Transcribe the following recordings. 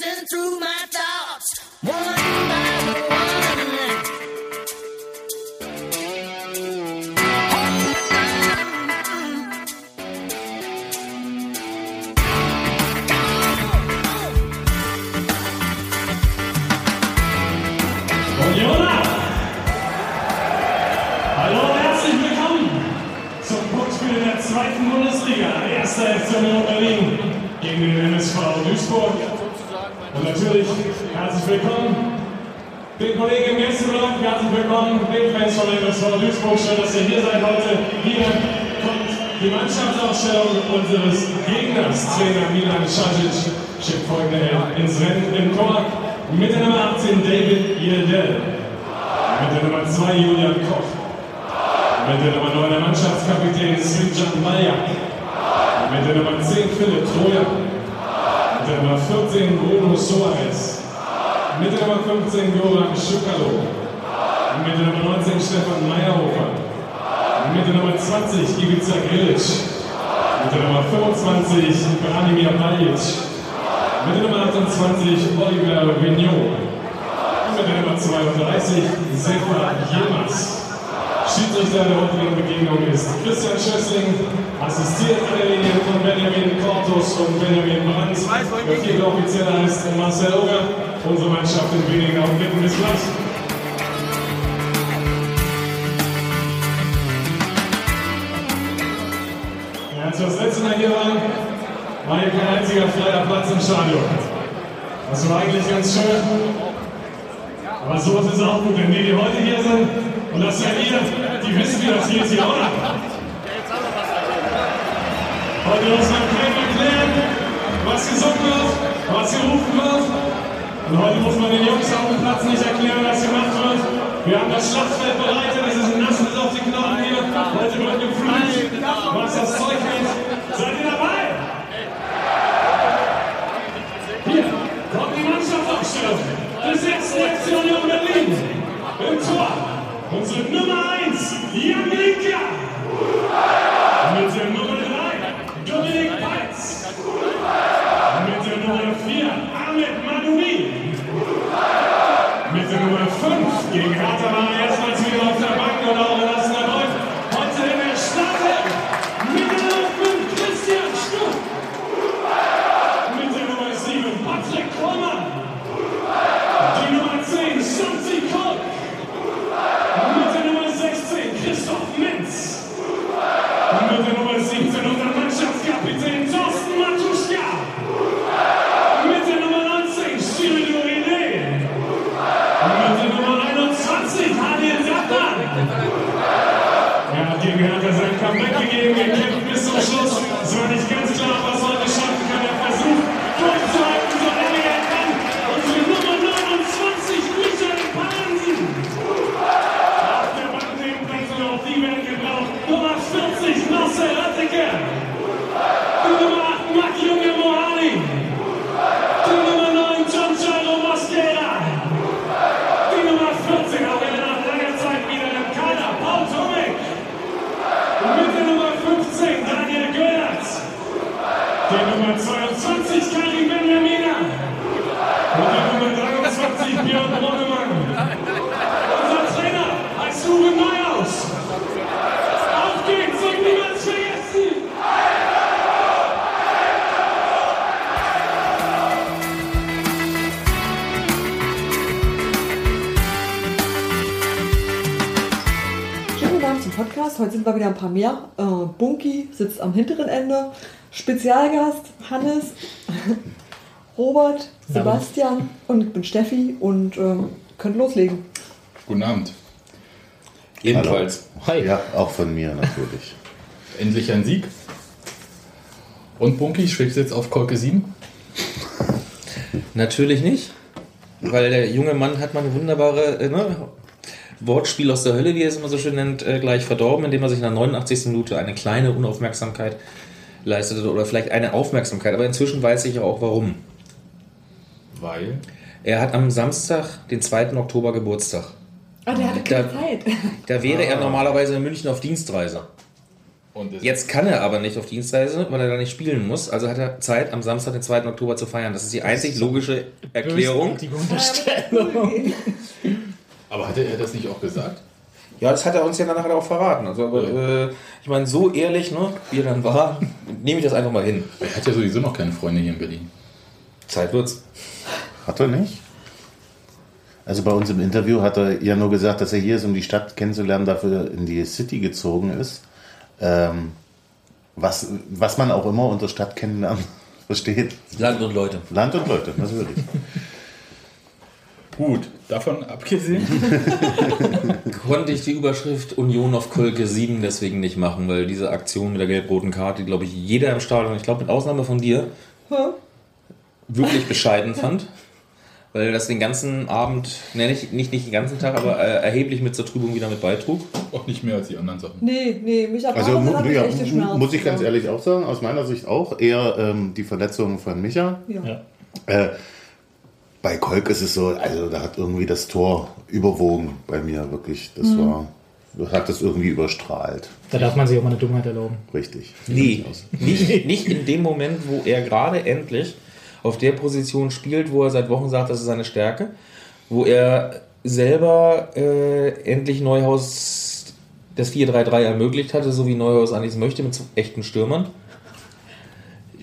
racing through my thoughts, Duisburg. Schön, dass ihr hier seid heute. Hier kommt die Mannschaftsaufstellung unseres Gegners. Trainer Milan Šačić schickt folgende ins Rennen im Tor. Mit der Nummer 18 David Yedel. Mit der Nummer 2 Julian Koch. Mit der Nummer 9 der Mannschaftskapitän Svinjan Maljak. Mit der Nummer 10 Philipp Troja. Mit der Nummer 14 Bruno Soares. Mit der Nummer 15 Goran Schukalo. Nummer 19 Stefan Meyerhofer. Mit der Nummer 20 Ivica Grilic. Mit der Nummer 25 Branimir Baljic. Mit der Nummer 28 Oliver Vignon. Und mit der Nummer 32 Sefa Yilmaz. Schiedsrichter der heutigen Begegnung ist Christian Schössling, assistiert an der Linie von Benjamin Kortus und Benjamin Brandt. Der vierte Offizieller ist Marcel Oger. Unsere Mannschaft in wenigen Augenblicken bis gleich. Als wir das letzte Mal hier waren, war hier kein einziger freier Platz im Stadion. Das war eigentlich ganz schön. Aber sowas ist auch gut, denn die, die heute hier sind, und das seid ihr, die wissen, wie das hier ist, hier auch. Heute muss man keinem erklären, was gesungen wird, was gerufen wird. Und heute muss man den Jungs auf dem Platz nicht erklären, was gemacht wird. Wir haben das Schlachtfeld bereitet, es ist nass bis auf die Knochen hier. Heute wird geflügt, was das Zeug hält. Seid ihr dabei? Hier kommt die Mannschaftsaufstellung des ersten FC Union Berlin. Im Tor unsere Nummer 1, Jan paar mehr. Äh, Bunky sitzt am hinteren Ende. Spezialgast Hannes, Robert, Sebastian und ich bin Steffi und ähm, könnt loslegen. Guten Abend. Ebenfalls. Hi. Ja, auch von mir natürlich. Endlich ein Sieg. Und Bunky, schwebst du jetzt auf Kolke 7? Natürlich nicht, weil der junge Mann hat mal eine wunderbare äh, ne, Wortspiel aus der Hölle, wie er es immer so schön nennt, äh, gleich verdorben, indem er sich in der 89. Minute eine kleine Unaufmerksamkeit leistete oder vielleicht eine Aufmerksamkeit. Aber inzwischen weiß ich auch warum. Weil. Er hat am Samstag, den 2. Oktober, Geburtstag. Ah, der hatte keine Da- Zeit. Da wäre er normalerweise in München auf Dienstreise. Jetzt kann er aber nicht auf Dienstreise, weil er da nicht spielen muss. Also hat er Zeit, am Samstag, den 2. Oktober zu feiern. Das ist die einzig logische Erklärung. Bösartige Unterstellung. Aber hatte er das nicht auch gesagt? Ja, das hat er uns ja danach auch verraten. Also, aber, äh, ich meine, so ehrlich, ne, wie er dann war, nehme ich das einfach mal hin. Er hat ja sowieso noch keine Freunde hier in Berlin. Zeit wird's. Hat er nicht? Also bei uns im Interview hat er ja nur gesagt, dass er hier ist, um die Stadt kennenzulernen, dafür in die City gezogen ist. Ähm, was, was man auch immer unter Stadt kennenlernen versteht. Land und Leute. Land und Leute, natürlich. Gut, davon abgesehen. Konnte ich die Überschrift Union auf Kolke 7 deswegen nicht machen, weil diese Aktion mit der gelb-roten Karte, glaube ich, jeder im Stadion, ich glaube mit Ausnahme von dir, wirklich bescheiden fand. Weil das den ganzen Abend, ne, nicht, nicht, nicht den ganzen Tag, aber äh, erheblich mit zur Trübung wieder mit beitrug. Auch nicht mehr als die anderen Sachen. Nee, nee, mich hat Also mu ja, muss ich ganz ehrlich auch sagen, aus meiner Sicht auch eher ähm, die Verletzung von Micha. Ja. Ja. Äh, bei Kolk ist es so, also da hat irgendwie das Tor überwogen bei mir, wirklich. Das war, hat das irgendwie überstrahlt. Da darf man sich auch mal eine Dummheit erlauben. Richtig. Nee, nicht, nicht in dem Moment, wo er gerade endlich auf der Position spielt, wo er seit Wochen sagt, das ist seine Stärke, wo er selber äh, endlich Neuhaus das 4-3-3 ermöglicht hatte, so wie Neuhaus eigentlich es möchte, mit so echten Stürmern.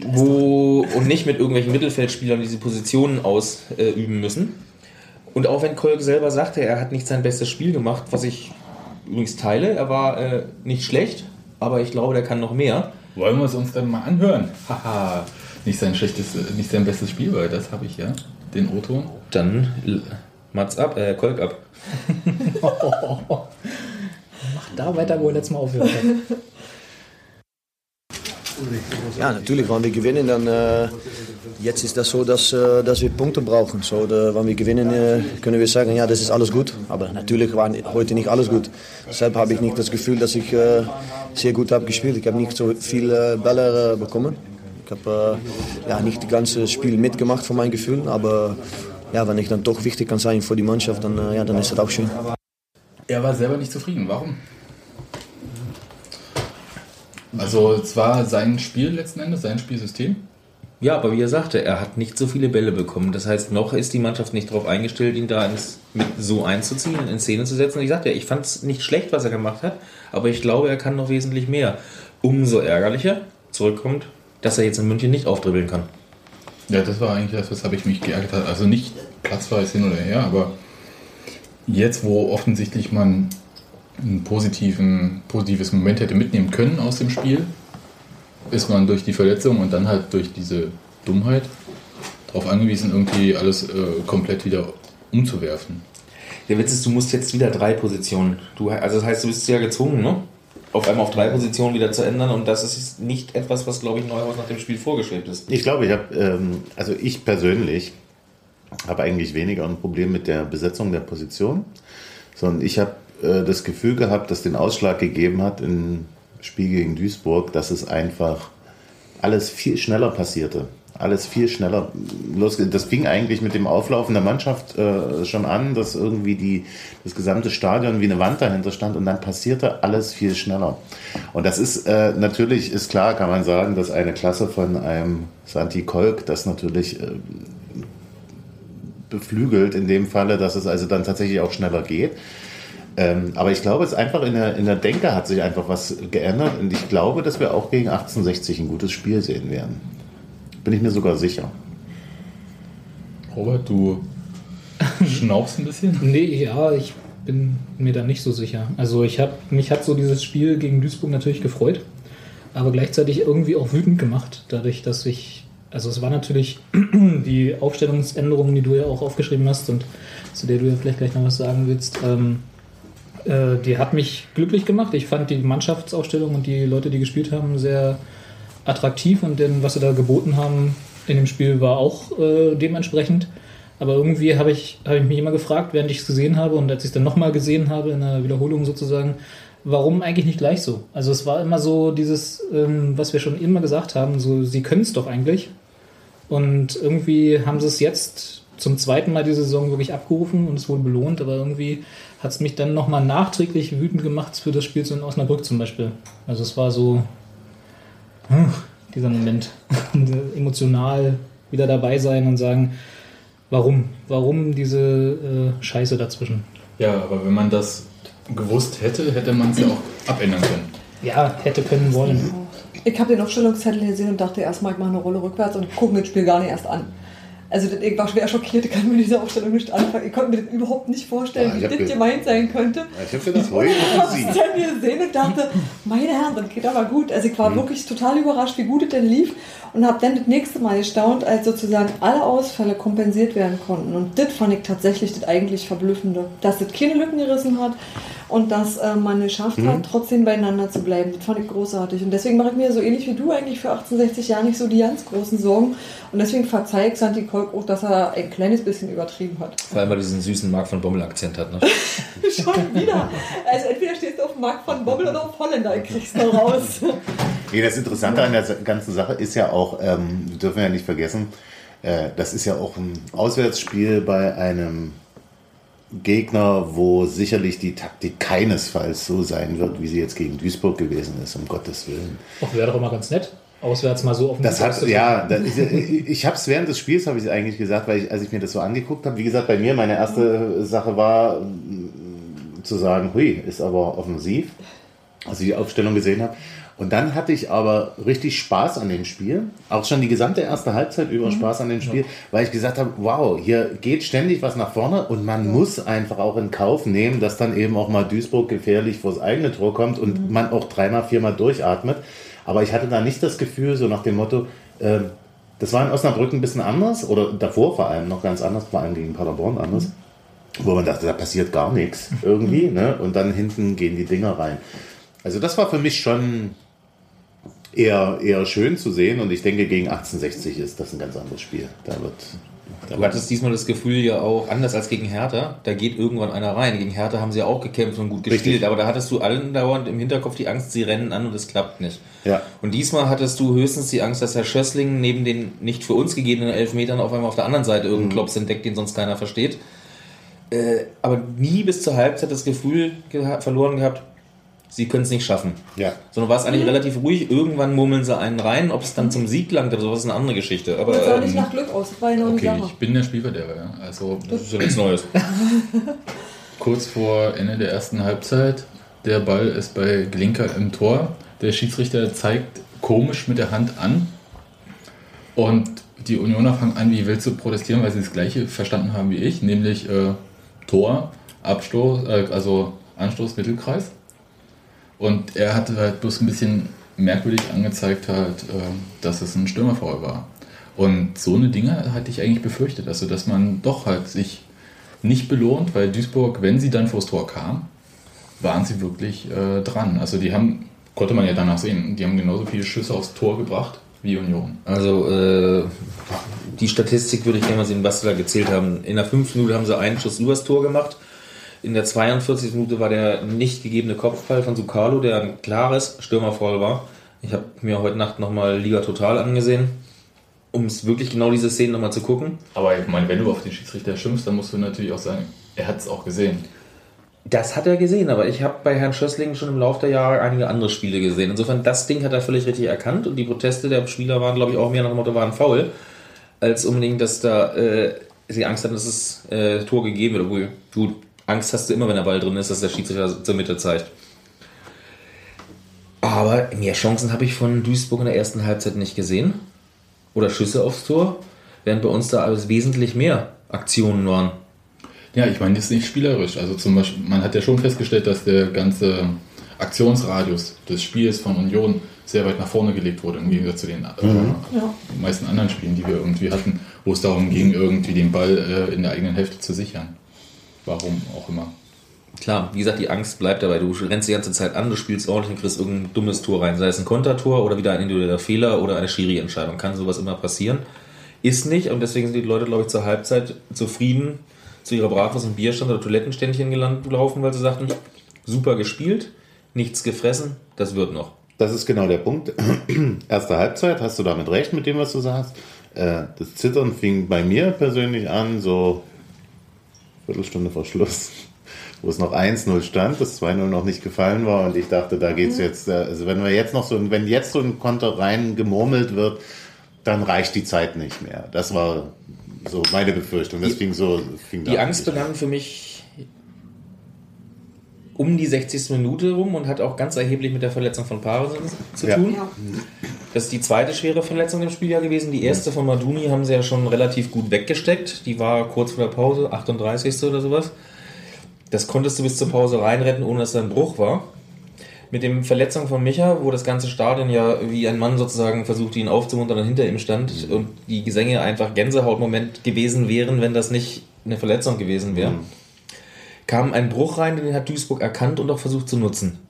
Wo, und nicht mit irgendwelchen Mittelfeldspielern die diese Positionen ausüben müssen. Und auch wenn Kolk selber sagte, er hat nicht sein bestes Spiel gemacht, was ich übrigens teile, er war äh, nicht schlecht, aber ich glaube, der kann noch mehr. Wollen wir es uns dann mal anhören? Haha, nicht sein schlechtes, äh, nicht sein bestes Spiel, weil das habe ich ja. Den O-Ton. Dann Mats ab, äh, Kolk ab. Da weiter, wo er letztes Mal aufgehört hat. Ja, natürlich, wenn wir gewinnen, dann äh, jetzt ist das so, dass, äh, dass wir Punkte brauchen. So, da, wenn wir gewinnen, äh, können wir sagen, ja, das ist alles gut. Aber natürlich war heute nicht alles gut. Deshalb habe ich nicht das Gefühl, dass ich äh, sehr gut habe gespielt. Ich habe nicht so viele Bälle äh, bekommen. Ich habe äh, ja, nicht das ganze Spiel mitgemacht von meinem Gefühl, aber ja, wenn ich dann doch wichtig kann sein für die Mannschaft, dann, äh, ja, dann ist das auch schön. Er war selber nicht zufrieden. Warum? Also es war sein Spiel letzten Endes, sein Spielsystem. Ja, aber wie er sagte, er hat nicht so viele Bälle bekommen. Das heißt, noch ist die Mannschaft nicht darauf eingestellt, ihn da ins, mit so einzuziehen, in Szene zu setzen. Und ich sagte, ich fand es nicht schlecht, was er gemacht hat, aber ich glaube, er kann noch wesentlich mehr. Umso ärgerlicher zurückkommt, dass er jetzt in München nicht aufdribbeln kann. Ja, das war eigentlich das, weshalb ich mich geärgert habe. Also nicht platzweise hin oder her, aber jetzt, wo offensichtlich man ein positiven, positives Moment hätte mitnehmen können aus dem Spiel, ist man durch die Verletzung und dann halt durch diese Dummheit darauf angewiesen, irgendwie alles äh, komplett wieder umzuwerfen. Der Witz ist, du musst jetzt wieder drei Positionen. Du, also das heißt, du bist ja gezwungen, ne? Auf einmal auf drei Positionen wieder zu ändern und das ist nicht etwas, was, glaube ich, Neuhaus nach dem Spiel vorgeschwebt ist. Ich glaube, ich habe, ähm, also ich persönlich habe eigentlich weniger ein Problem mit der Besetzung der Position, sondern ich habe äh, das Gefühl gehabt, dass den Ausschlag gegeben hat im Spiel gegen Duisburg, dass es einfach alles viel schneller passierte. Alles viel schneller. Das fing eigentlich mit dem Auflaufen der Mannschaft äh, schon an, dass irgendwie die, das gesamte Stadion wie eine Wand dahinter stand und dann passierte alles viel schneller. Und das ist äh, natürlich, ist klar, kann man sagen, dass eine Klasse von einem Santi Kolk das natürlich beflügelt in dem Falle, dass es also dann tatsächlich auch schneller geht. Ähm, aber ich glaube, es ist einfach in der, in der Denke hat sich einfach was geändert und ich glaube, dass wir auch gegen 1860 ein gutes Spiel sehen werden. Bin ich mir sogar sicher. Robert, du schnaubst ein bisschen? Nee, ja, ich bin mir da nicht so sicher. Also ich habe mich hat so dieses Spiel gegen Duisburg natürlich gefreut, aber gleichzeitig irgendwie auch wütend gemacht, dadurch, dass ich, also es war natürlich die Aufstellungsänderungen, die du ja auch aufgeschrieben hast und zu der du ja vielleicht gleich noch was sagen willst, ähm, äh, die hat mich glücklich gemacht. Ich fand die Mannschaftsaufstellung und die Leute, die gespielt haben, sehr attraktiv und denn, was sie da geboten haben in dem Spiel war auch äh, dementsprechend. Aber irgendwie habe ich, habe ich mich immer gefragt, während ich es gesehen habe und als ich es dann nochmal gesehen habe, in der Wiederholung sozusagen, warum eigentlich nicht gleich so? Also es war immer so dieses, ähm, was wir schon immer gesagt haben, so sie können es doch eigentlich. Und irgendwie haben sie es jetzt zum zweiten Mal diese Saison wirklich abgerufen und es wurde belohnt, aber irgendwie hat es mich dann nochmal nachträglich wütend gemacht für das Spiel in Osnabrück zum Beispiel. Also es war so dieser Moment, emotional wieder dabei sein und sagen, warum, warum diese äh, Scheiße dazwischen. Ja, aber wenn man das gewusst hätte, hätte man es ja auch abändern können. Ja, hätte können wollen. Ich habe den Aufstellungszettel gesehen und dachte erstmal, ich mache eine Rolle rückwärts und gucke mir das Spiel gar nicht erst an. Also das- ich war schwer schockiert, ich kann mit dieser Aufstellung nicht anfangen. Ich konnte mir das überhaupt nicht vorstellen, Ja, wie das ge- gemeint sein könnte. Ich habe gedacht, heute Ich habe es dann gesehen und dachte, meine Herren, das geht aber gut. Also ich war wirklich total überrascht, wie gut es denn lief und habe dann das nächste Mal gestaunt, als sozusagen alle Ausfälle kompensiert werden konnten. Und das fand ich tatsächlich das eigentlich Verblüffende, dass das keine Lücken gerissen hat und dass äh, man es geschafft hat, trotzdem beieinander zu bleiben. Das fand ich großartig. Und deswegen mache ich mir so ähnlich wie du eigentlich für 1860 Jahre nicht so die ganz großen Sorgen. Und deswegen verzeih ich Santi Kolk auch, dass er ein kleines bisschen übertrieben hat. Vor allem, weil er diesen süßen Mark von Bommel-Akzent hat. Ne? Schon wieder. Also entweder stehst du auf Mark von Bommel oder auf Holländer, ich krieg's noch raus. Nee, das Interessante an der ganzen Sache ist ja auch, ähm, dürfen wir ja nicht vergessen, äh, das ist ja auch ein Auswärtsspiel bei einem Gegner, wo sicherlich die Taktik keinesfalls so sein wird, wie sie jetzt gegen Duisburg gewesen ist, um Gottes Willen. Auch wäre doch immer ganz nett. Auswärts mal so auf Das hat, ja, das ist, ich habe es während des Spiels, habe ich eigentlich gesagt, weil ich, als ich mir das so angeguckt habe, wie gesagt, bei mir meine erste Sache war mm, zu sagen, hui, ist aber offensiv, als ich die Aufstellung gesehen habe. Und dann hatte ich aber richtig Spaß an dem Spiel, auch schon die gesamte erste Halbzeit über Spaß an dem Spiel, weil ich gesagt habe, wow, hier geht ständig was nach vorne und man muss einfach auch in Kauf nehmen, dass dann eben auch mal Duisburg gefährlich vors eigene Tor kommt und man auch dreimal, viermal durchatmet. Aber ich hatte da nicht das Gefühl, so nach dem Motto, ähm, das war in Osnabrück ein bisschen anders oder davor vor allem noch ganz anders, vor allem gegen Paderborn anders, wo man dachte, da passiert gar nichts irgendwie, ne? Und dann hinten gehen die Dinger rein. Also das war für mich schon eher, eher schön zu sehen und ich denke, gegen 1860 ist das ein ganz anderes Spiel. Da wird, Du hattest diesmal das Gefühl ja auch, anders als gegen Hertha, da geht irgendwann einer rein. Gegen Hertha haben sie ja auch gekämpft und gut gespielt, Richtig. aber da hattest du allen dauernd im Hinterkopf die Angst, sie rennen an und es klappt nicht. Ja. Und diesmal hattest du höchstens die Angst, dass Herr Schössling neben den nicht für uns gegebenen Elfmetern auf einmal auf der anderen Seite irgendeinen Klops entdeckt, den sonst keiner versteht. Äh, aber nie bis zur Halbzeit das Gefühl geha verloren gehabt, sie können es nicht schaffen. Ja. Sondern war es eigentlich relativ ruhig. Irgendwann murmeln sie einen rein. Ob es dann zum Sieg langt oder sowas, ist eine andere Geschichte. Aber Das sah ähm, nicht nach Glück aus, das war ja noch Okay, eine ich bin der Spielverderber. Ja. Also das ist ja nichts Neues. kurz vor Ende der ersten Halbzeit, der Ball ist bei Glinker im Tor. Der Schiedsrichter zeigt komisch mit der Hand an und die Unioner fangen an, wie wild zu protestieren, weil sie das gleiche verstanden haben wie ich, nämlich äh, Tor, Abstoß, äh, also Anstoß, Mittelkreis. Und er hatte halt bloß ein bisschen merkwürdig angezeigt, halt, äh, dass es ein Stürmerfoul war. Und so eine Dinge hatte ich eigentlich befürchtet, also dass man doch halt sich nicht belohnt, weil Duisburg, wenn sie dann vors Tor kam, waren sie wirklich äh, dran. Also die haben, konnte man ja danach sehen, die haben genauso viele Schüsse aufs Tor gebracht wie Union. Also äh, die Statistik würde ich gerne mal sehen, was sie da gezählt haben. In der fünften Minute haben sie einen Schuss übers Tor gemacht. In der 42. Minute war der nicht gegebene Kopfball von Sukalo, der ein klares Stürmervoll war. Ich habe mir heute Nacht nochmal Liga Total angesehen, um es wirklich genau diese Szenen nochmal zu gucken. Aber ich meine, wenn du auf den Schiedsrichter schimpfst, dann musst du natürlich auch sagen, er hat es auch gesehen. Das hat er gesehen, aber ich habe bei Herrn Schössling schon im Laufe der Jahre einige andere Spiele gesehen. Insofern, das Ding hat er völlig richtig erkannt und die Proteste der Spieler waren, glaube ich, auch mehr nach dem Motto, waren faul, als unbedingt, dass da äh, sie Angst hatten, dass es äh, Tor gegeben wird. Obwohl, gut, Angst hast du immer, wenn der Ball drin ist, dass der Schiedsrichter zur Mitte zeigt. Aber mehr Chancen habe ich von Duisburg in der ersten Halbzeit nicht gesehen. Oder Schüsse aufs Tor, während bei uns da alles wesentlich mehr Aktionen waren. Ja, ich meine, das ist nicht spielerisch. Also zum Beispiel, man hat ja schon festgestellt, dass der ganze Aktionsradius des Spiels von Union sehr weit nach vorne gelegt wurde, im Gegensatz zu den äh, Ja. meisten anderen Spielen, die wir irgendwie hatten, wo es darum ging, irgendwie den Ball äh, in der eigenen Hälfte zu sichern. Warum auch immer. Klar, wie gesagt, die Angst bleibt dabei. Du rennst die ganze Zeit an, du spielst ordentlich und kriegst irgendein dummes Tor rein. Sei es ein Kontertor oder wieder ein individueller Fehler oder eine Schiri-Entscheidung. Kann sowas immer passieren. Ist nicht und deswegen sind die Leute, glaube ich, zur Halbzeit zufrieden zu ihrer Bratwurst und Bierstand oder Toilettenständchen gelandet laufen, weil sie sagten, super gespielt, nichts gefressen, das wird noch. Das ist genau der Punkt. Erste Halbzeit, hast du damit recht mit dem, was du sagst. Äh, das Zittern fing bei mir persönlich an, so Viertelstunde vor Schluss, wo es noch 1-0 stand, das 2-0 noch nicht gefallen war und ich dachte, da geht's jetzt, äh, also wenn wir jetzt noch so, ein- wenn jetzt so ein Konter rein gemurmelt wird, dann reicht die Zeit nicht mehr. Das war so meine Befürchtung. Das fing so, fing Die Angst an. begann für mich um die 60. Minute rum und hat auch ganz erheblich mit der Verletzung von Parensen zu Ja. tun. Ja. Das ist die zweite schwere Verletzung im Spieljahr gewesen. Die erste von Maduni haben sie ja schon relativ gut weggesteckt. Die war kurz vor der Pause, 38. oder sowas. Das konntest du bis zur Pause reinretten, ohne dass da ein Bruch war. Mit dem Verletzung von Micha, wo das ganze Stadion ja wie ein Mann sozusagen versucht, ihn aufzumuntern und hinter ihm stand und die Gesänge einfach Gänsehautmoment gewesen wären, wenn das nicht eine Verletzung gewesen wäre, kam ein Bruch rein, den hat Duisburg erkannt und auch versucht zu nutzen.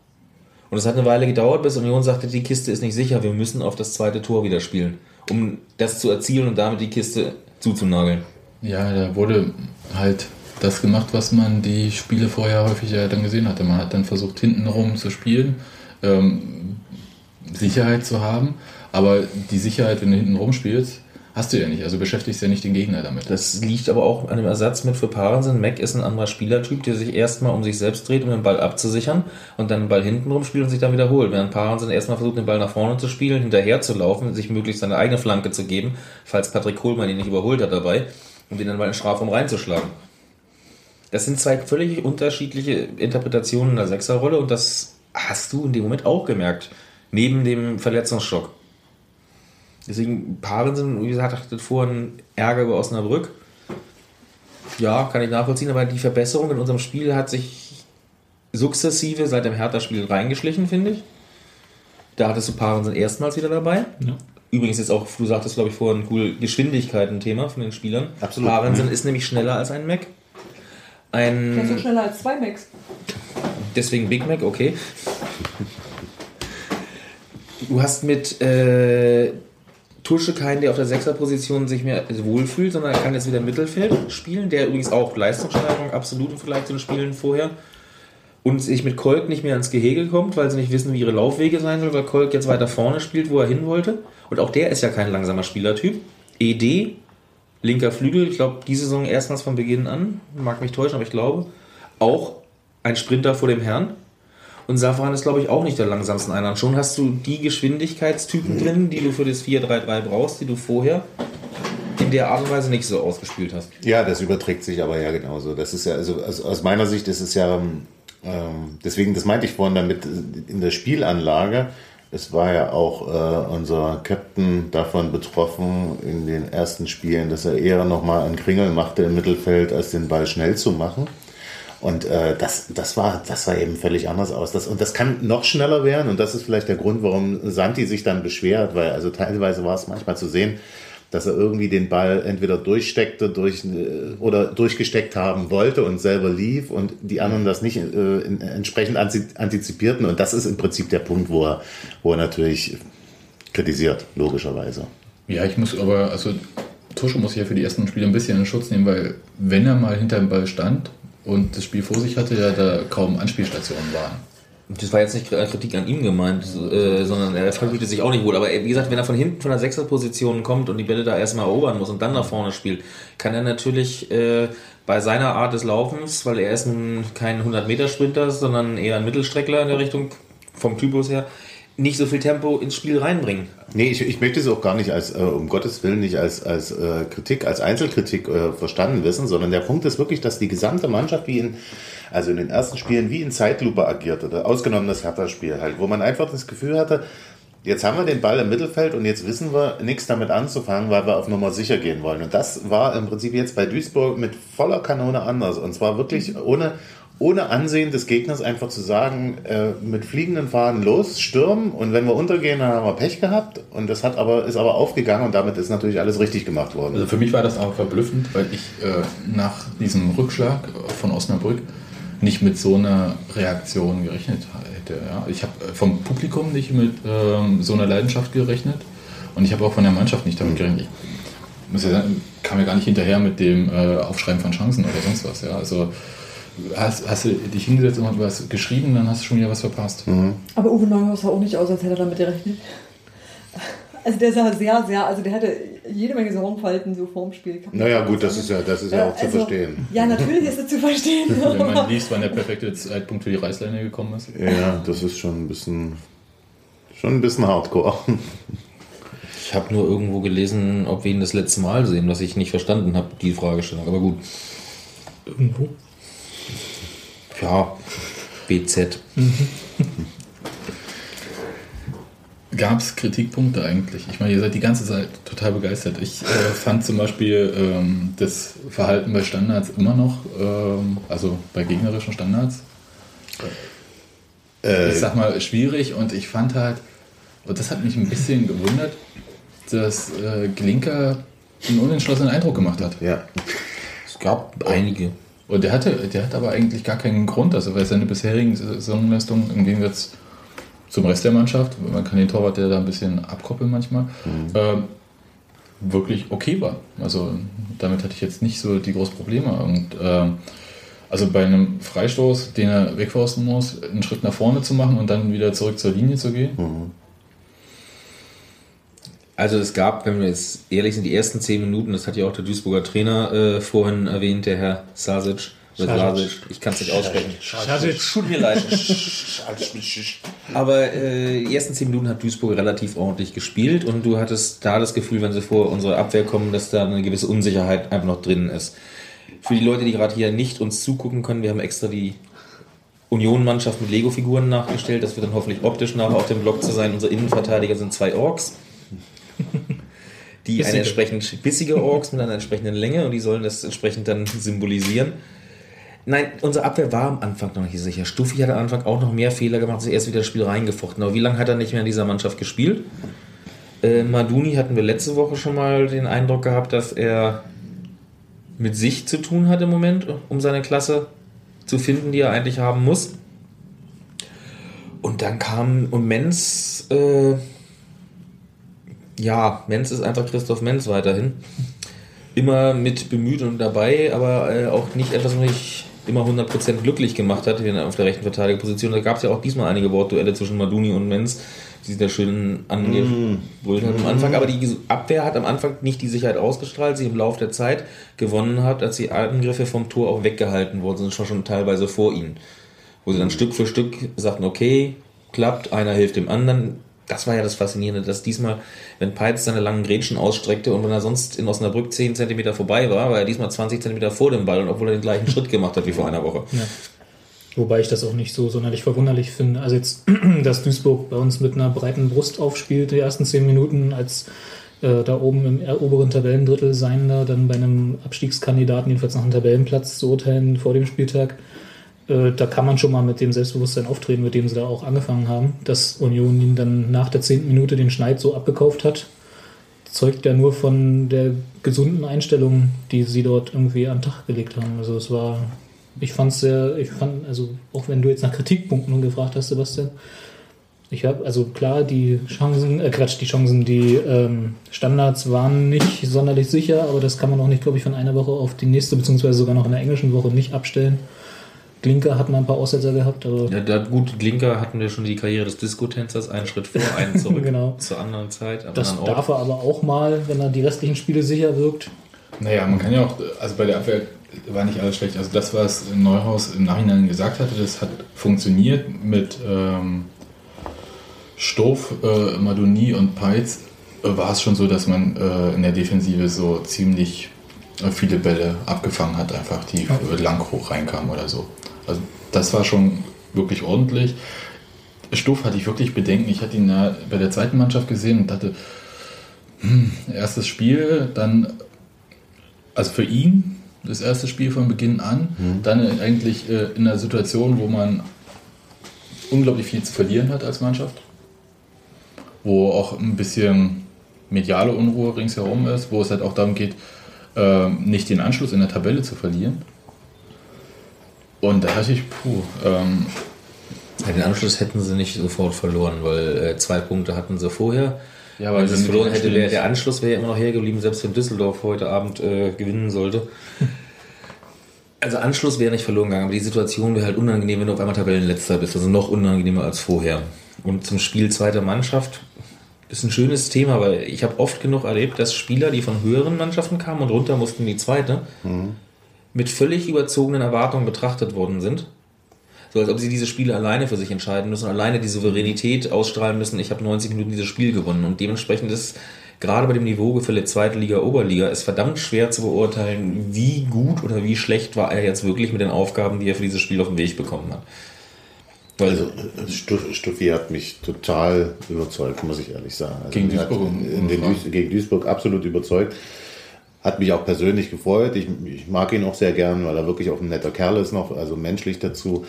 Und es hat eine Weile gedauert, bis Union sagte, die Kiste ist nicht sicher, wir müssen auf das zweite Tor wieder spielen, um das zu erzielen und damit die Kiste zuzunageln. Ja, da wurde halt das gemacht, was man die Spiele vorher häufig ja dann gesehen hatte. Man hat dann versucht, hintenrum zu spielen, ähm, Sicherheit zu haben, aber die Sicherheit, wenn du hintenrum spielst, hast du ja nicht. Also beschäftigst ja nicht den Gegner damit. Das liegt aber auch an dem Ersatz mit für Parensen. Mac ist ein anderer Spielertyp, der sich erstmal um sich selbst dreht, um den Ball abzusichern und dann den Ball hintenrum spielt und sich dann wiederholt. Während Parensen erstmal versucht, den Ball nach vorne zu spielen, hinterher zu laufen, sich möglichst seine eigene Flanke zu geben, falls Patrick Kohlmann ihn nicht überholt hat dabei, um den dann mal in den Strafraum reinzuschlagen. Das sind zwei völlig unterschiedliche Interpretationen der Sechserrolle und das hast du in dem Moment auch gemerkt. Neben dem Verletzungsschock. Deswegen, Parensen, wie gesagt, hatte vorhin Ärger über Osnabrück. Ja, kann ich nachvollziehen, aber die Verbesserung in unserem Spiel hat sich sukzessive seit dem Hertha-Spiel reingeschlichen, finde ich. Da hattest du Parensen erstmals wieder dabei. Ja. Übrigens ist auch, du sagtest, glaube ich, vorhin, cool, Geschwindigkeit ein Thema von den Spielern. Absolut. Parensen ist nämlich schneller als ein Mac. Der ist so Ein, schneller als zwei Max. deswegen Big Mac, okay. Du hast mit äh, Tusche keinen, der auf der Sechserposition sich mehr wohlfühlt, sondern er kann jetzt wieder Mittelfeld spielen, der übrigens auch Leistungssteigerung absolut im Vergleich zu den Spielen vorher. Und sich mit Kolk nicht mehr ins Gehege kommt, weil sie nicht wissen, wie ihre Laufwege sein sollen, weil Kolk jetzt weiter vorne spielt, wo er hin wollte. Und auch der ist ja kein langsamer Spielertyp. ED, linker Flügel, ich glaube, die Saison erstmals von Beginn an, mag mich täuschen, aber ich glaube, auch ein Sprinter vor dem Herrn. Und Safran ist, glaube ich, auch nicht der langsamste einer. Schon hast du die Geschwindigkeitstypen drin, die du für das 4-3-3 brauchst, die du vorher in der Art und Weise nicht so ausgespielt hast. Ja, das überträgt sich aber ja genauso. Das ist ja, also, also aus meiner Sicht ist es ja, ähm, deswegen, das meinte ich vorhin damit, in der Spielanlage, es war ja auch äh, unser Captain davon betroffen in den ersten Spielen, dass er eher nochmal einen Kringel machte im Mittelfeld, als den Ball schnell zu machen. Und äh, das, das, war, das sah eben völlig anders aus. Das, und das kann noch schneller werden. Und das ist vielleicht der Grund, warum Santi sich dann beschwert, weil also teilweise war es manchmal zu sehen, dass er irgendwie den Ball entweder durchsteckte durch, äh, oder durchgesteckt haben wollte und selber lief und die anderen das nicht äh, entsprechend anti- antizipierten. Und das ist im Prinzip der Punkt, wo er, wo er natürlich kritisiert, logischerweise. Ja, ich muss aber, also Tusche muss ich ja für die ersten Spiele ein bisschen in Schutz nehmen, weil wenn er mal hinter dem Ball stand und das Spiel vor sich hatte, ja da kaum Anspielstationen waren. Das war jetzt nicht Kritik an ihm gemeint, äh, sondern er fühlte sich auch nicht wohl. Aber wie gesagt, wenn er von hinten von der Sechserposition kommt und die Bälle da erstmal erobern muss und dann nach vorne spielt, kann er natürlich äh, bei seiner Art des Laufens, weil er ist nun kein 100-Meter-Sprinter, sondern eher ein Mittelstreckler in der Richtung vom Typus her, nicht so viel Tempo ins Spiel reinbringen. Nee, ich, ich möchte es auch gar nicht als, äh, um Gottes Willen, nicht als, als äh, Kritik, als Einzelkritik äh, verstanden wissen, sondern der Punkt ist wirklich, dass die gesamte Mannschaft wie in, also in den ersten Spielen wie in Zeitlupe agierte, da- ausgenommen das Hertha-Spiel halt, wo man einfach das Gefühl hatte, jetzt haben wir den Ball im Mittelfeld und jetzt wissen wir nichts damit anzufangen, weil wir auf Nummer sicher gehen wollen. Und das war im Prinzip jetzt bei Duisburg mit voller Kanone anders. Und zwar wirklich ohne, ohne Ansehen des Gegners einfach zu sagen, äh, mit fliegenden Fahnen los, stürmen und wenn wir untergehen, dann haben wir Pech gehabt. Und das hat aber, ist aber aufgegangen und damit ist natürlich alles richtig gemacht worden. Also für mich war das aber verblüffend, weil ich äh, nach diesem Rückschlag von Osnabrück nicht mit so einer Reaktion gerechnet hätte. Ja. Ich habe vom Publikum nicht mit ähm, so einer Leidenschaft gerechnet und ich habe auch von der Mannschaft nicht damit gerechnet. Ich muss ja sagen, kam ja gar nicht hinterher mit dem äh, Aufschreiben von Chancen oder sonst was. Ja. Also hast, hast du dich hingesetzt und was geschrieben, dann hast du schon wieder was verpasst. Aber Uwe Neuhaus sah auch nicht aus, als hätte er damit gerechnet. Also der sah sehr, sehr, also der hatte jede Menge Sorgenfalten so vorm Spiel. Naja, gut, das ist ja, das ist ja auch zu also, verstehen. Ja, natürlich ist es zu verstehen. Wenn man liest, wann der perfekte Zeitpunkt für die Reißleine gekommen ist. Ja, das ist schon ein bisschen, schon ein bisschen hardcore. Ich habe nur irgendwo gelesen, ob wir ihn das letzte Mal sehen, was ich nicht verstanden habe, die Fragestellung. Aber gut. Irgendwo. Ja, BZ. Gab es Kritikpunkte eigentlich? Ich meine, ihr seid die ganze Zeit total begeistert. Ich äh, fand zum Beispiel ähm, das Verhalten bei Standards immer noch, ähm, also bei gegnerischen Standards, Äh, ich sag mal, schwierig und ich fand halt, und das hat mich ein bisschen gewundert, dass äh, Glinker einen unentschlossenen Eindruck gemacht hat. ja, Es gab einige. Und der hatte, der hat aber eigentlich gar keinen Grund, also weil seine bisherigen Saisonleistungen im Gegensatz zum Rest der Mannschaft, man kann den Torwart ja da ein bisschen abkoppeln manchmal, ähm, wirklich okay war. Also damit hatte ich jetzt nicht so die großen Probleme. Und ähm, also bei einem Freistoß, den er wegforsten muss, einen Schritt nach vorne zu machen und dann wieder zurück zur Linie zu gehen. Also es gab, wenn wir jetzt ehrlich sind, die ersten zehn Minuten, das hat ja auch der Duisburger Trainer äh, vorhin erwähnt, der Herr Sasic. Sasic. Sasic, ich kann es nicht aussprechen. Tut mir leid. Aber äh, die ersten zehn Minuten hat Duisburg relativ ordentlich gespielt und du hattest da das Gefühl, wenn sie vor unsere Abwehr kommen, dass da eine gewisse Unsicherheit einfach noch drin ist. Für die Leute, die gerade hier nicht uns zugucken können, wir haben extra die Union-Mannschaft mit Lego-Figuren nachgestellt. Das wird dann hoffentlich optisch nachher auf dem Blog zu sein. Unsere Innenverteidiger sind zwei Orks. Die eine Bissige. entsprechend bissige Orks mit einer entsprechenden Länge und die sollen das entsprechend dann symbolisieren. Nein, unsere Abwehr war am Anfang noch nicht sicher. Stuffi hat am Anfang auch noch mehr Fehler gemacht, sich erst wieder das Spiel reingefochten. Aber wie lange hat er nicht mehr in dieser Mannschaft gespielt? Äh, Maduni hatten wir letzte Woche schon mal den Eindruck gehabt, dass er mit sich zu tun hat im Moment, um seine Klasse zu finden, die er eigentlich haben muss. Und dann kam Menz, äh, ja, Menz ist einfach Christoph Menz weiterhin. Immer mit bemüht und dabei, aber äh, auch nicht etwas, was mich immer 100% glücklich gemacht hat, auf der rechten Verteidigerposition. Da gab es ja auch diesmal einige Wortduelle zwischen Maduni und Menz, die sich da schön angebrüllt haben am Anfang. Aber die Abwehr hat am Anfang nicht die Sicherheit ausgestrahlt, sie im Laufe der Zeit gewonnen hat, als die Angriffe vom Tor auch weggehalten worden sind, schon, schon teilweise vor ihnen. Wo sie dann Stück für Stück sagten, okay, klappt, einer hilft dem anderen. Das war ja das Faszinierende, dass diesmal, wenn Peitz seine langen Grätschen ausstreckte und wenn er sonst in Osnabrück 10 cm vorbei war, war er diesmal 20 cm vor dem Ball und obwohl er den gleichen Schritt gemacht hat wie vor einer Woche. Wobei ich das auch nicht so sonderlich verwunderlich finde. Also jetzt, dass Duisburg bei uns mit einer breiten Brust aufspielt, die ersten zehn Minuten, als äh, da oben im oberen Tabellendrittel sein, da dann bei einem Abstiegskandidaten jedenfalls nach einem Tabellenplatz zu urteilen vor dem Spieltag. Äh, da kann man schon mal mit dem Selbstbewusstsein auftreten, mit dem sie da auch angefangen haben. Dass Union ihn dann nach der zehnten Minute den Schneid so abgekauft hat, zeugt ja nur von der gesunden Einstellung, die sie dort irgendwie an den Tag gelegt haben. Also es war, ich fand es sehr, ich fand, also auch wenn du jetzt nach Kritikpunkten gefragt hast, Sebastian, ich habe, also klar, die Chancen, äh Quatsch, die Chancen, die ähm, Standards waren nicht sonderlich sicher, aber das kann man auch nicht, glaube ich, von einer Woche auf die nächste, beziehungsweise sogar noch in der englischen Woche nicht abstellen. Glinker hat mal ein paar Aussetzer gehabt, aber Ja, da, gut, Glinker hatten wir schon die Karriere des Disco-Tänzers, einen Schritt vor, einen zurück Genau. zur anderen Zeit, am das darf er aber auch mal, wenn er die restlichen Spiele sicher wirkt. Naja, man kann ja auch, also bei der Abwehr war nicht alles schlecht. Also das, was Neuhaus im Nachhinein gesagt hatte, das hat funktioniert mit ähm, Stoff, äh, Madoni und Peitz. Äh, war es schon so, dass man äh, in der Defensive so ziemlich äh, viele Bälle abgefangen hat, einfach die äh, lang hoch reinkamen oder so. Also das war schon wirklich ordentlich. Stoff hatte ich wirklich Bedenken. Ich hatte ihn ja bei der zweiten Mannschaft gesehen und dachte, hm, erstes Spiel, dann also für ihn das erste Spiel von Beginn an, dann eigentlich äh, in einer Situation, wo man unglaublich viel zu verlieren hat als Mannschaft, wo auch ein bisschen mediale Unruhe ringsherum ist, wo es halt auch darum geht, äh, nicht den Anschluss in der Tabelle zu verlieren. Und da dachte ich, puh, ähm, Ja, den Anschluss hätten sie nicht sofort verloren, weil äh, zwei Punkte hatten sie vorher. Ja, wenn aber sie es wenn verloren hätte, wäre der Anschluss wäre ja immer noch hergeblieben, selbst wenn Düsseldorf heute Abend äh, gewinnen sollte. Also Anschluss wäre nicht verloren gegangen, aber die Situation wäre halt unangenehm, wenn du auf einmal Tabellenletzter bist. Also noch unangenehmer als vorher. Und zum Spiel zweiter Mannschaft, ist ein schönes Thema, weil ich habe oft genug erlebt, dass Spieler, die von höheren Mannschaften kamen und runter mussten in die zweite, mit völlig überzogenen Erwartungen betrachtet worden sind. So als ob sie diese Spiele alleine für sich entscheiden müssen, alleine die Souveränität ausstrahlen müssen, ich habe 90 Minuten dieses Spiel gewonnen. Und dementsprechend ist gerade bei dem Niveaugefälle zweite Liga, Oberliga, ist verdammt schwer zu beurteilen, wie gut oder wie schlecht war er jetzt wirklich mit den Aufgaben, die er für dieses Spiel auf den Weg bekommen hat. Weil Also äh, Stu- Stuffi hat mich total überzeugt, muss ich ehrlich sagen. Also Gegen mir hat Duisburg, in den ohne Duis gegen Duisburg absolut überzeugt. Hat mich auch persönlich gefreut. Ich, ich mag ihn auch sehr gern, weil er wirklich auch ein netter Kerl ist noch, also menschlich dazu.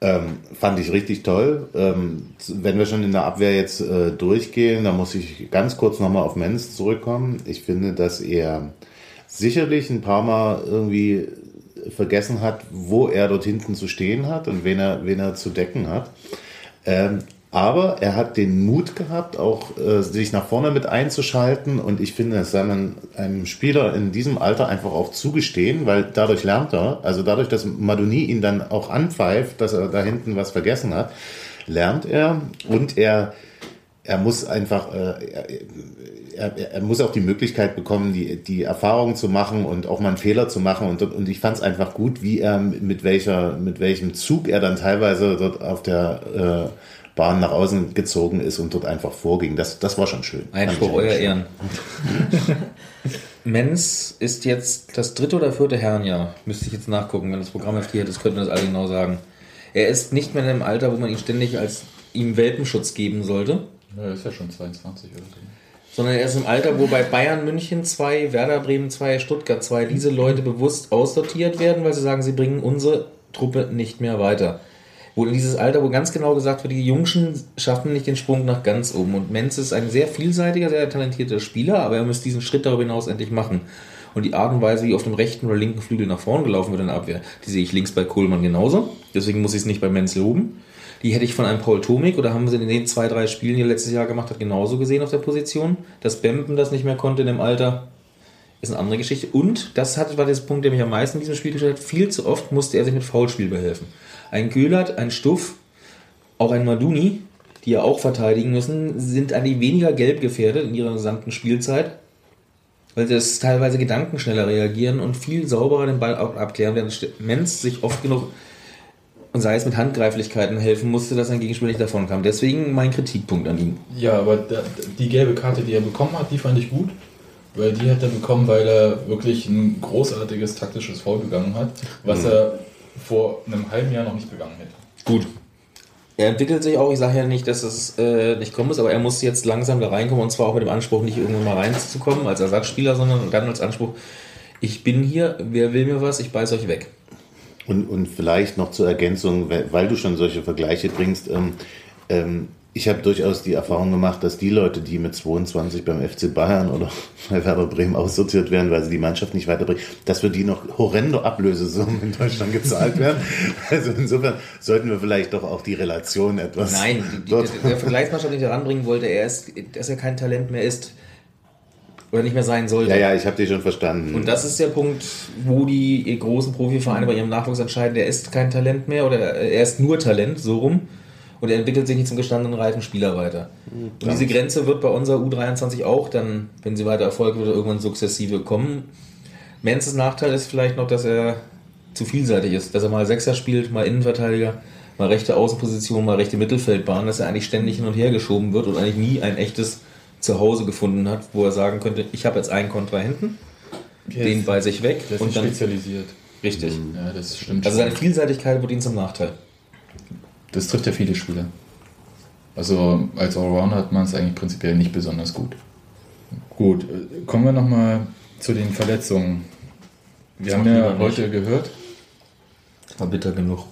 Ähm, fand ich richtig toll. Ähm, wenn wir schon in der Abwehr jetzt äh, durchgehen, dann muss ich ganz kurz nochmal auf Menz zurückkommen. Ich finde, dass er sicherlich ein paar Mal irgendwie vergessen hat, wo er dort hinten zu stehen hat und wen er, wen er zu decken hat. Ähm, aber er hat den Mut gehabt, auch äh, sich nach vorne mit einzuschalten. Und ich finde, das soll man einem Spieler in diesem Alter einfach auch zugestehen, weil dadurch lernt er, also dadurch, dass Madoni ihn dann auch anpfeift, dass er da hinten was vergessen hat, lernt er und er, er muss einfach, äh, er, er, er muss auch die Möglichkeit bekommen, die, die Erfahrung zu machen und auch mal einen Fehler zu machen. Und, und ich fand es einfach gut, wie er mit welcher, mit welchem Zug er dann teilweise dort auf der äh, Bahn nach außen gezogen ist und dort einfach vorging. Das, das war schon schön. Ich euer schön. Ehren. Menz ist jetzt das dritte oder vierte Herrenjahr. Müsste ich jetzt nachgucken. Wenn das Programm F4 hätte, könnte man das alle genau sagen. Er ist nicht mehr in einem Alter, wo man ihn ständig als ihm Welpenschutz geben sollte, Ja, er ist ja schon 22 oder so. sondern er ist im Alter, wo bei Bayern München 2, Werder Bremen 2, Stuttgart 2 diese Leute bewusst aussortiert werden, weil sie sagen, sie bringen unsere Truppe nicht mehr weiter. Wo in dieses Alter, wo ganz genau gesagt wird, die Jungschen schaffen nicht den Sprung nach ganz oben. Und Menz ist ein sehr vielseitiger, sehr talentierter Spieler, aber er muss diesen Schritt darüber hinaus endlich machen. Und die Art und Weise, wie auf dem rechten oder linken Flügel nach vorn gelaufen wird in der Abwehr, die sehe ich links bei Kohlmann genauso. Deswegen muss ich es nicht bei Menz loben. Die hätte ich von einem Paul Tomik oder haben sie in den zwei, drei Spielen, die er letztes Jahr gemacht hat, genauso gesehen auf der Position. Dass Bemben das nicht mehr konnte in dem Alter, ist eine andere Geschichte. Und das war der Punkt, der mich am meisten in diesem Spiel gestellt hat. Viel zu oft musste er sich mit Foulspiel behelfen. Ein Göhlert, ein Stuff, auch ein Maduni, die ja auch verteidigen müssen, sind eigentlich weniger gelb gefährdet in ihrer gesamten Spielzeit, weil sie teilweise gedankenschneller reagieren und viel sauberer den Ball abklären, während Menz sich oft genug, und sei es mit Handgreiflichkeiten, helfen musste, dass sein Gegenspieler nicht davon kam. Deswegen mein Kritikpunkt an ihm. Ja, aber die gelbe Karte, die er bekommen hat, die fand ich gut. Weil die hat er bekommen, weil er wirklich ein großartiges taktisches Foul hat, was er vor einem halben Jahr noch nicht begangen hätte. Gut. Er entwickelt sich auch, ich sage ja nicht, dass es äh, nicht kommen muss, aber er muss jetzt langsam da reinkommen und zwar auch mit dem Anspruch, nicht irgendwann mal reinzukommen als Ersatzspieler, sondern dann als Anspruch, ich bin hier, wer will mir was, ich beiß euch weg. Und, und vielleicht noch zur Ergänzung, weil weil du schon solche Vergleiche bringst. Ähm, ähm, ich habe durchaus die Erfahrung gemacht, dass die Leute, die mit 22 beim FC Bayern oder bei Werder Bremen aussortiert werden, weil sie die Mannschaft nicht weiterbringen, dass für die noch horrende Ablösesummen in Deutschland gezahlt werden. Also insofern sollten wir vielleicht doch auch die Relation etwas Nein, die, die, der Vergleichsmannschaft, den ich heranbringen wollte, er ist, dass er kein Talent mehr ist oder nicht mehr sein sollte. Ja, ja, ich habe dich schon verstanden. Und das ist der Punkt, wo die großen Profivereine bei ihrem Nachwuchs entscheiden, er ist kein Talent mehr oder er ist nur Talent, so rum. Und er entwickelt sich nicht zum gestandenen reifen Spieler weiter. Und diese Grenze wird bei unserer U23 auch dann, wenn sie weiter Erfolg wird, irgendwann sukzessive kommen. Menzes Nachteil ist vielleicht noch, dass er zu vielseitig ist. Dass er mal Sechser spielt, mal Innenverteidiger, mal rechte Außenposition, mal rechte Mittelfeldbahn, dass er eigentlich ständig hin und her geschoben wird und eigentlich nie ein echtes Zuhause gefunden hat, wo er sagen könnte, ich habe jetzt einen Kontrahenten, den beiße ich weg und dann spezialisiert. richtig. Ja, das stimmt. Also seine Vielseitigkeit wird ihm zum Nachteil. Das trifft ja viele Spieler. Also als Allrounder hat man es eigentlich prinzipiell nicht besonders gut. Gut, äh, kommen wir nochmal zu den Verletzungen. Wir haben ja lieber nicht. heute gehört. War bitter genug.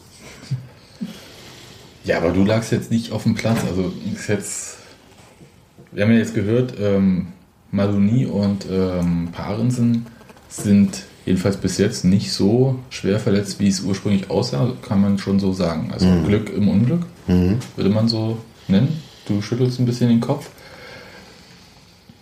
Ja, aber du lagst jetzt nicht auf dem Platz. Also ist jetzt. Wir haben ja jetzt gehört, ähm, Maloni und ähm, Parensen sind jedenfalls bis jetzt nicht so schwer verletzt, wie es ursprünglich aussah, kann man schon so sagen. Also Glück im Unglück, würde man so nennen. Du schüttelst ein bisschen den Kopf.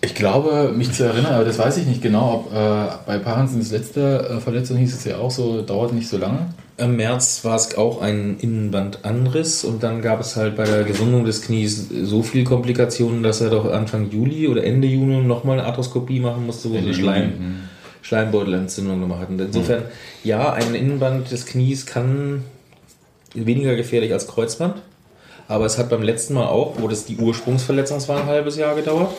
Ich glaube, mich zu erinnern, aber das weiß ich nicht genau, ob äh, bei Parensen das letzte äh, Verletzung hieß es ja auch so, dauert nicht so lange. Im März war es auch ein Innenbandanriss und dann gab es halt bei der Gesundung des Knies so viele Komplikationen, dass er doch Anfang Juli oder Ende Juni nochmal eine Arthroskopie machen musste, wo Ende eine Schleim, mhm. Schleimbeutelentzündung gemacht hat. Und insofern, ja, ein Innenband des Knies kann weniger gefährlich als Kreuzband, aber es hat beim letzten Mal auch, wo das die Ursprungsverletzung war, ein halbes Jahr gedauert.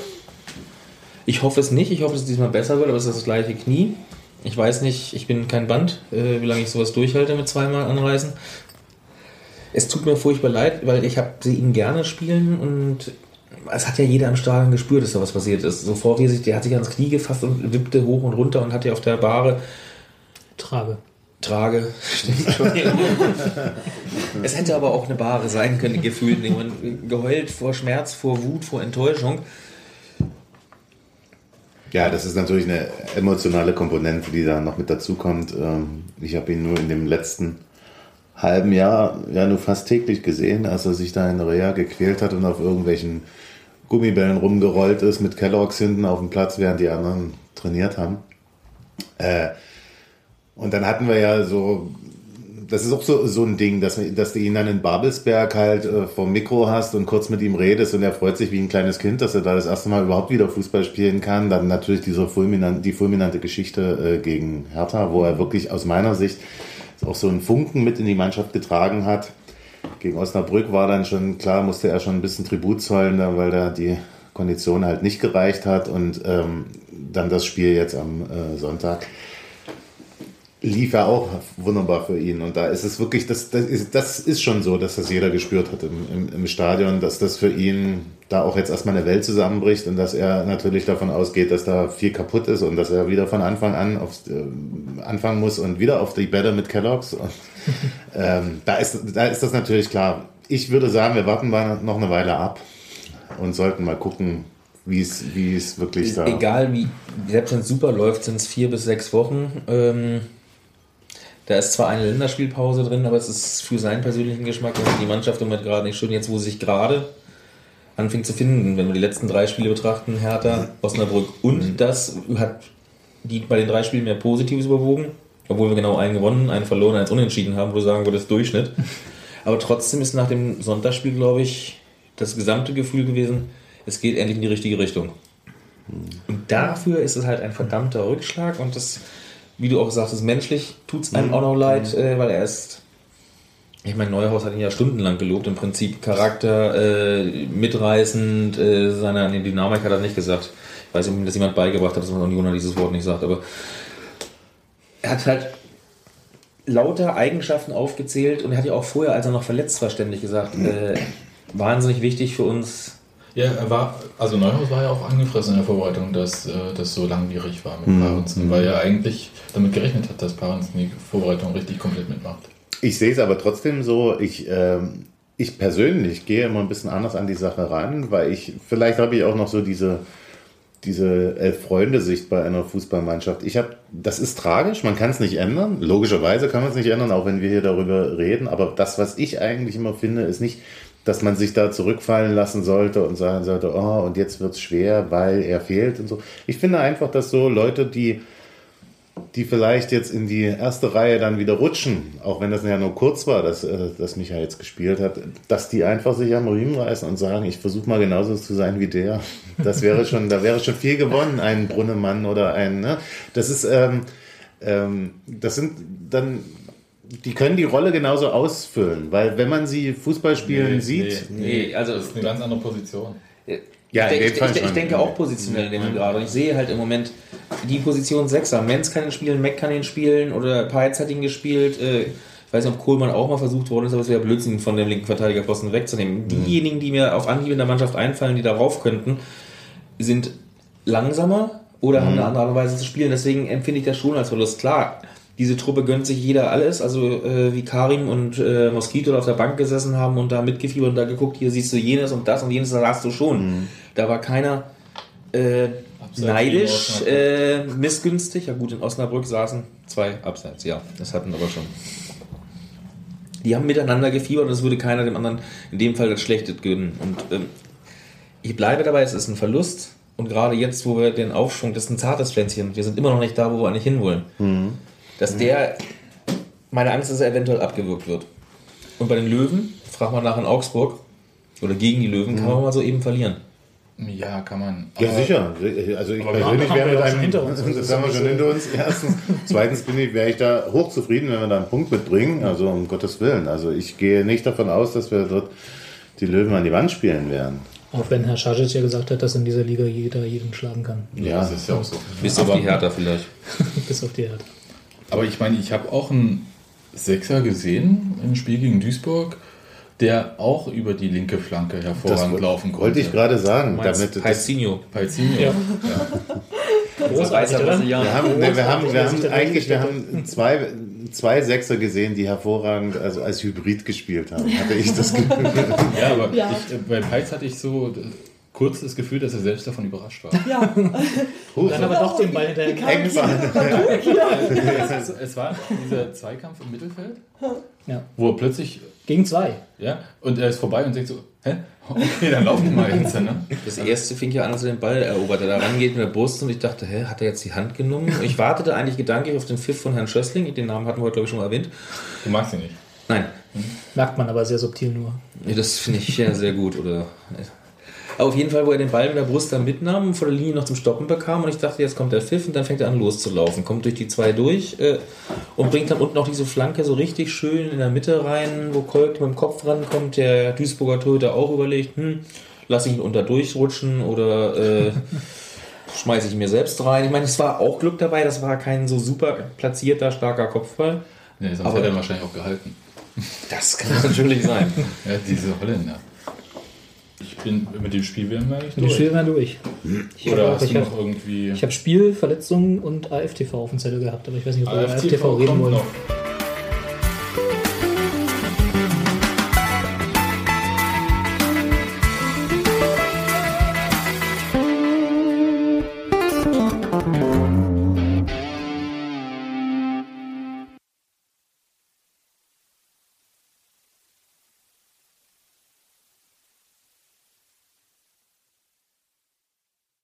Ich hoffe es nicht, ich hoffe, dass es diesmal besser wird, aber es ist das gleiche Knie. Ich weiß nicht, ich bin kein Band, äh, wie lange ich sowas durchhalte mit zweimal anreisen. Es tut mir furchtbar leid, weil ich habe sie ihn gerne spielen und es hat ja jeder im Stadion gespürt, dass da was passiert ist. Sofort, wie er sich, der hat sich ans Knie gefasst und wippte hoch und runter und hatte auf der Bahre Trage. Trage. Entschuldigung. es hätte aber auch eine Bahre sein können, gefühlt. Man geheult vor Schmerz, vor Wut, vor Enttäuschung. Ja, das ist natürlich eine emotionale Komponente, die da noch mit dazukommt. Ähm, Ich habe ihn nur in dem letzten halben Jahr ja nur fast täglich gesehen, als er sich da in Reha gequält hat und auf irgendwelchen Gummibällen rumgerollt ist mit Kelloggs hinten auf dem Platz, während die anderen trainiert haben. Äh, und dann hatten wir ja so, das ist auch so, so ein Ding, dass, dass du ihn dann in Babelsberg halt äh, vom Mikro hast und kurz mit ihm redest und er freut sich wie ein kleines Kind, dass er da das erste Mal überhaupt wieder Fußball spielen kann. Dann natürlich diese fulminant, die fulminante Geschichte äh, gegen Hertha, wo er wirklich aus meiner Sicht auch so einen Funken mit in die Mannschaft getragen hat. Gegen Osnabrück war dann schon klar, musste er schon ein bisschen Tribut zollen, weil da die Kondition halt nicht gereicht hat und ähm, dann das Spiel jetzt am äh, Sonntag lief ja auch wunderbar für ihn. Und da ist es wirklich, das, das, ist, das ist schon so, dass das jeder gespürt hat im, im, im Stadion, dass das für ihn da auch jetzt erstmal eine Welt zusammenbricht und dass er natürlich davon ausgeht, dass da viel kaputt ist und dass er wieder von Anfang an aufs, äh, anfangen muss und wieder auf die Bälle mit Kelloggs. Und, ähm, da, ist, da ist das natürlich klar. Ich würde sagen, wir warten mal noch eine Weile ab und sollten mal gucken, wie es, wie es wirklich da. Egal wie, selbst wenn es super läuft, sind es vier bis sechs Wochen. Ähm, da ist zwar eine Länderspielpause drin, aber es ist für seinen persönlichen Geschmack und die Mannschaft Moment gerade nicht schön. Jetzt, wo sie sich gerade anfängt zu finden, wenn wir die letzten drei Spiele betrachten, Hertha, Osnabrück und das hat die bei den drei Spielen mehr Positives überwogen, obwohl wir genau einen gewonnen, einen verloren, eins unentschieden haben, wo du sagen würdest, Durchschnitt. Aber trotzdem ist nach dem Sonntagsspiel, glaube ich, das gesamte Gefühl gewesen, es geht endlich in die richtige Richtung. Und dafür ist es halt ein verdammter Rückschlag und das, wie du auch sagst, ist menschlich, tut es einem auch noch leid, äh, weil er ist. Ich meine, Neuhaus hat ihn ja stundenlang gelobt, im Prinzip Charakter, äh, mitreißend, äh, seine nee, Dynamik hat er nicht gesagt. Ich weiß nicht, ob ihm das jemand beigebracht hat, dass man Unioner dieses Wort nicht sagt, aber er hat halt lauter Eigenschaften aufgezählt und er hat ja auch vorher, als er noch verletzt war, ständig gesagt, äh, wahnsinnig wichtig für uns, Ja, er war, also Neuhaus war ja auch angefressen in der Vorbereitung, dass äh, das so langwierig war mit Mhm. Parensen, weil er eigentlich damit gerechnet hat, dass Parensen die Vorbereitung richtig komplett mitmacht. Ich sehe es aber trotzdem so, ich, ähm, ich persönlich gehe immer ein bisschen anders an die Sache ran, weil ich, vielleicht habe ich auch noch so diese, diese Elf-Freunde-Sicht bei einer Fußballmannschaft. Ich habe, das ist tragisch, man kann es nicht ändern. Logischerweise kann man es nicht ändern, auch wenn wir hier darüber reden. Aber das, was ich eigentlich immer finde, ist nicht, dass man sich da zurückfallen lassen sollte und sagen sollte, oh, und jetzt wird es schwer, weil er fehlt und so. Ich finde einfach, dass so Leute, die die vielleicht jetzt in die erste Reihe dann wieder rutschen, auch wenn das ja nur kurz war, dass, äh, dass Micha jetzt gespielt hat, dass die einfach sich am Riemen reißen und sagen, ich versuche mal genauso zu sein wie der. Das wäre schon, da wäre schon viel gewonnen, ein Brunnemann oder ein, ne? Das ist, ähm, ähm, das sind dann, die können die Rolle genauso ausfüllen, weil wenn man sie Fußball spielen sieht, nee, also Das ist eine ganz andere Position. Ja, ich, Fall ich, ich schon. denke auch positionell in dem gerade. Und ich sehe halt im Moment die Position Sechser. Menz kann ihn spielen, Mac kann ihn spielen oder Peitz hat ihn gespielt. Äh, Ich weiß nicht, ob Kohlmann auch mal versucht worden ist, aber es wäre Blödsinn, von dem linken Verteidigerposten wegzunehmen. Diejenigen, die mir auf Anhieb in der Mannschaft einfallen, die darauf könnten, sind langsamer oder haben eine andere Art und Weise zu spielen. Deswegen empfinde ich das schon als Verlust. Klar, diese Truppe gönnt sich jeder alles. Also äh, wie Karim und äh, Mosquito da auf der Bank gesessen haben und da mitgefiebert und da geguckt, hier siehst du jenes und das und jenes, das hast du schon. Da war keiner äh, neidisch, äh, missgünstig. Ja gut, in Osnabrück saßen zwei Abseits, ja, das hatten wir aber schon. Die haben miteinander gefiebert und es würde keiner dem anderen in dem Fall das Schlechte gönnen. Und ähm, ich bleibe dabei, es ist ein Verlust. Und gerade jetzt, wo wir den Aufschwung, das ist ein zartes Pflänzchen, wir sind immer noch nicht da, wo wir eigentlich hinwollen. Dass der, meine Angst ist, dass er eventuell abgewürgt wird. Und bei den Löwen, frag mal nach in Augsburg, oder gegen die Löwen, kann man mal so eben verlieren. Ja, kann man. Ja, Aber- sicher. Also ich persönlich wäre mit einem, hinter uns. das haben wir schon hinter uns, erstens. Zweitens bin ich, wäre ich da hochzufrieden, wenn wir da einen Punkt mitbringen, also um Gottes Willen. Also ich gehe nicht davon aus, dass wir dort die Löwen an die Wand spielen werden. Auch wenn Herr Schajic ja gesagt hat, dass in dieser Liga jeder jeden schlagen kann. Ja, das ist ja auch so. Bis auf aber, die Hertha vielleicht. Bis auf die Erde. aber ich meine, ich habe auch einen Sechser gesehen im Spiel gegen Duisburg, der auch über die linke Flanke hervorragend woll- laufen konnte. wollte ich gerade sagen. Damit. Palzinho. Ja. Großartig, oder? wir haben, wir, wir haben, wir haben eigentlich wir haben zwei, zwei Sechser gesehen, die hervorragend also als Hybrid gespielt haben. Hatte ich das Gefühl. Ja, aber Ja. Ich, äh, bei Peitz hatte ich so d- kurz das Gefühl, dass er selbst davon überrascht war. Ja, Dann aber doch den Ball hinterher. es, es war dieser Zweikampf im Mittelfeld, Ja. wo er plötzlich, Gegen zwei. ja, und er ist vorbei und denkt so, hä? Okay, dann laufen wir mal jetzt, ne? Das erste fing ja an, als er den Ball erobert. Er da rangeht mit der Brust und ich dachte, hä, hat er jetzt die Hand genommen? Ich wartete eigentlich gedanklich auf den Pfiff von Herrn Schössling. Den Namen hatten wir heute, glaube ich, schon mal erwähnt. Du magst ihn nicht. Nein, Merkt man aber sehr subtil nur. Nee, das finde ich ja sehr gut. Oder aber auf jeden Fall, wo er den Ball mit der Brust dann mitnahm und vor der Linie noch zum Stoppen bekam und ich dachte, jetzt kommt der Pfiff und dann fängt er an loszulaufen, kommt durch die zwei durch äh, und bringt dann unten noch diese Flanke so richtig schön in der Mitte rein, wo Kolk mit dem Kopf rankommt, der Duisburger Torhüter auch überlegt, hm, lasse ich ihn unter durchrutschen oder äh, schmeiße ich mir selbst rein. Ich meine, es war auch Glück dabei, das war kein so super platzierter, starker Kopfball. Nee, sonst Aber- hätte er wahrscheinlich auch gehalten. Das kann natürlich sein. Ja, diese Holländer. Ich bin mit dem Spiel werden wir eigentlich Die durch. Spiele waren durch. Ich Oder habe hast ich du hab, noch irgendwie... ich hab Spiel, Verletzungen und AFTV auf dem Zettel gehabt, aber ich weiß nicht, ob wir über AFTV AFTV reden wollen. noch.